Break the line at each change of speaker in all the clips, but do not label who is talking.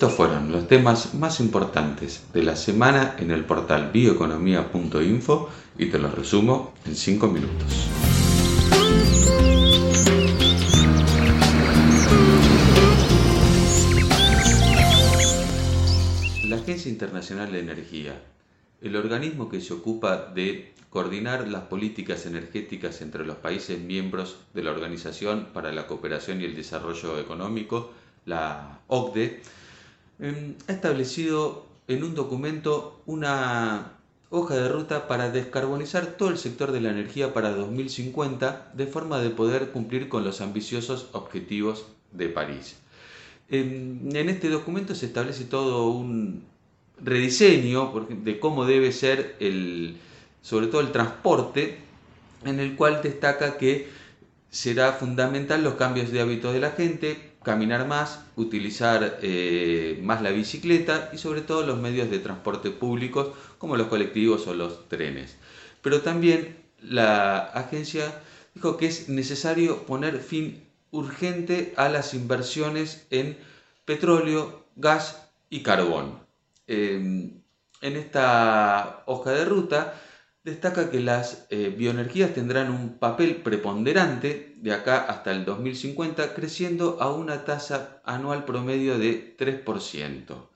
Estos fueron los temas más importantes de la semana en el portal bioeconomía.info y te los resumo en 5 minutos. La Agencia Internacional de Energía, el organismo que se ocupa de coordinar las políticas energéticas entre los países miembros de la Organización para la Cooperación y el Desarrollo Económico, la OCDE, em, ha establecido en un documento una hoja de ruta para descarbonizar todo el sector de la energía para 2050 de forma de poder cumplir con los ambiciosos objetivos de París. En, este documento se establece todo un rediseño de cómo debe ser el, sobre todo el transporte, en el cual destaca que será fundamental los cambios de hábitos de la gente, caminar más, utilizar eh, más la bicicleta y sobre todo los medios de transporte públicos como los colectivos o los trenes. Pero también la agencia dijo que es necesario poner fin urgente a las inversiones en petróleo, gas y carbón. Em, en esta hoja de ruta destaca que las eh, bioenergías tendrán un papel preponderante de acá hasta el 2050, creciendo a una tasa anual promedio de 3%.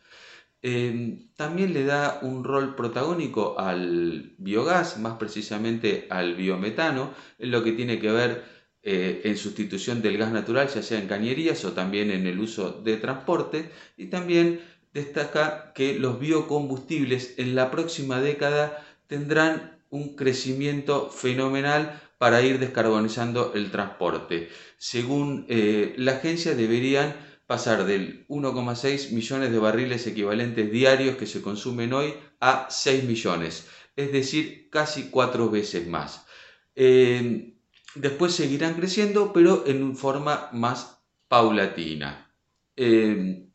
Em, también le da un rol protagónico al biogás, más precisamente al biometano, en lo que tiene que ver eh, en sustitución del gas natural, ya sea en cañerías o también en el uso de transporte. Y también destaca que los biocombustibles en la próxima década tendrán un crecimiento fenomenal para ir descarbonizando el transporte. Según eh, la agencia deberían pasar del 1,6 millones de barriles equivalentes diarios que se consumen hoy a 6 millones, es decir, casi cuatro veces más. Eh, después seguirán creciendo, pero en forma más paulatina. Eh,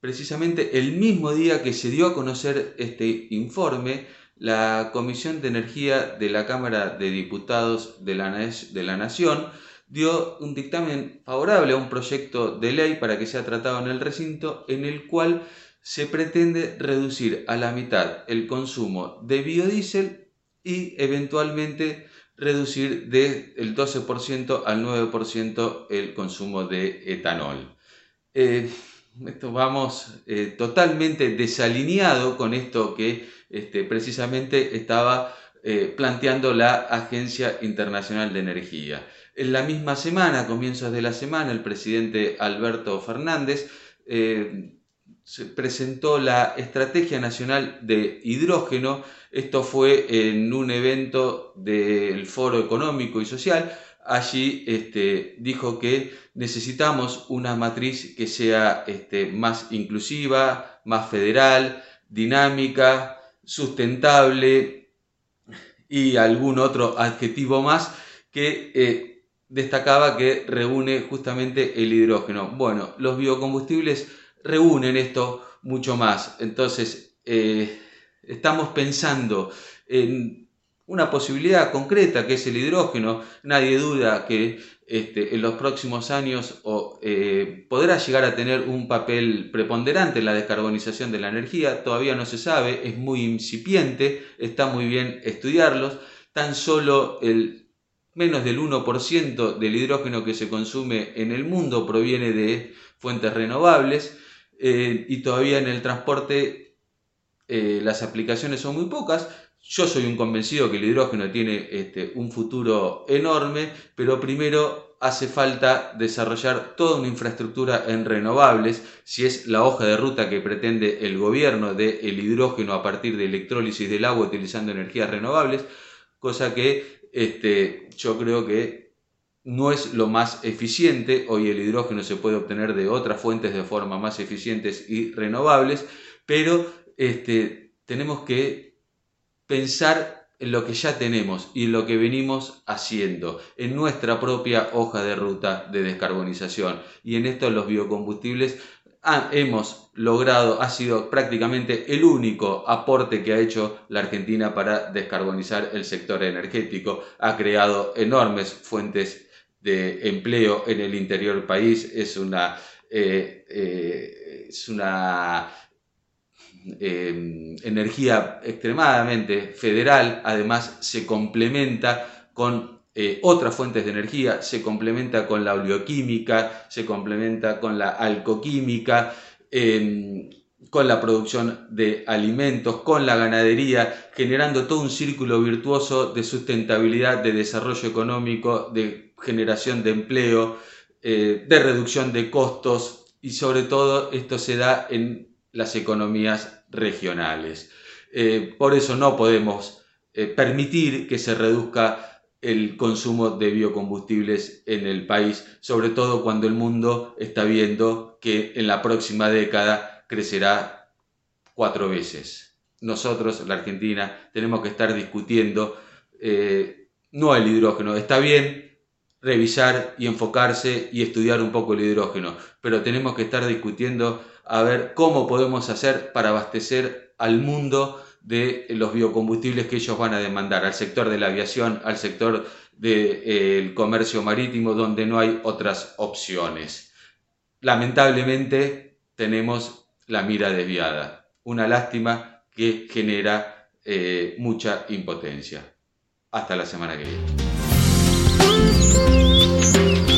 precisamente el mismo día que se dio a conocer este informe, la Comisión de Energía de la Cámara de Diputados de la, Nación dio un dictamen favorable a un proyecto de ley para que sea tratado en el recinto en el cual se pretende reducir a la mitad el consumo de biodiesel y eventualmente reducir del 12% al 9% el consumo de etanol. Eh, esto vamos eh, totalmente desalineado con esto que este, precisamente estaba eh, planteando la Agencia Internacional de Energía. En la misma semana, a comienzos de la semana, el presidente Alberto Fernández eh, presentó la Estrategia Nacional de Hidrógeno. Esto fue en un evento del Foro Económico y Social. Allí este, dijo que necesitamos una matriz que sea este, más inclusiva, más federal, dinámica, sustentable y algún otro adjetivo más que eh, destacaba que reúne justamente el hidrógeno. Bueno, los biocombustibles reúnen esto mucho más. Entonces, eh, estamos pensando en una posibilidad concreta que es el hidrógeno. Nadie duda que este, en los próximos años eh, podrá llegar a tener un papel preponderante en la descarbonización de la energía. Todavía no se sabe, es muy incipiente, está muy bien estudiarlos. Tan solo el menos del 1% del hidrógeno que se consume en el mundo proviene de fuentes renovables eh, y todavía en el transporte eh, las aplicaciones son muy pocas. Yo soy un convencido que el hidrógeno tiene este, un futuro enorme, pero primero hace falta desarrollar toda una infraestructura en renovables, si es la hoja de ruta que pretende el gobierno del el hidrógeno a partir de electrólisis del agua utilizando energías renovables, cosa que este, yo creo que no es lo más eficiente, hoy el hidrógeno se puede obtener de otras fuentes de forma más eficientes y renovables, pero este, tenemos que pensar en lo que ya tenemos y en lo que venimos haciendo, en nuestra propia hoja de ruta de descarbonización. Y en esto los biocombustibles hemos logrado, ha sido prácticamente el único aporte que ha hecho la Argentina para descarbonizar el sector energético. Ha creado enormes fuentes de empleo en el interior del país. Es una es una energía extremadamente federal, además se complementa con eh, otras fuentes de energía, se complementa con la oleoquímica, se complementa con la alcoquímica, em, con la producción de alimentos, con la ganadería, generando todo un círculo virtuoso de sustentabilidad, de desarrollo económico, de generación de empleo, eh, de reducción de costos y sobre todo esto se da en las economías regionales. Eh, por eso no podemos permitir que se reduzca el consumo de biocombustibles en el país, sobre todo cuando el mundo está viendo que en la próxima década crecerá cuatro veces. Nosotros, la Argentina, tenemos que estar discutiendo eh, no el hidrógeno. Está bien revisar y enfocarse y estudiar un poco el hidrógeno, pero tenemos que estar discutiendo a ver cómo podemos hacer para abastecer al mundo de los biocombustibles que ellos van a demandar, al sector de la aviación, al sector del eh, comercio marítimo, donde no hay otras opciones. Lamentablemente tenemos la mira desviada, una lástima que genera eh, mucha impotencia. Hasta la semana que viene. Ooh, ooh, ooh.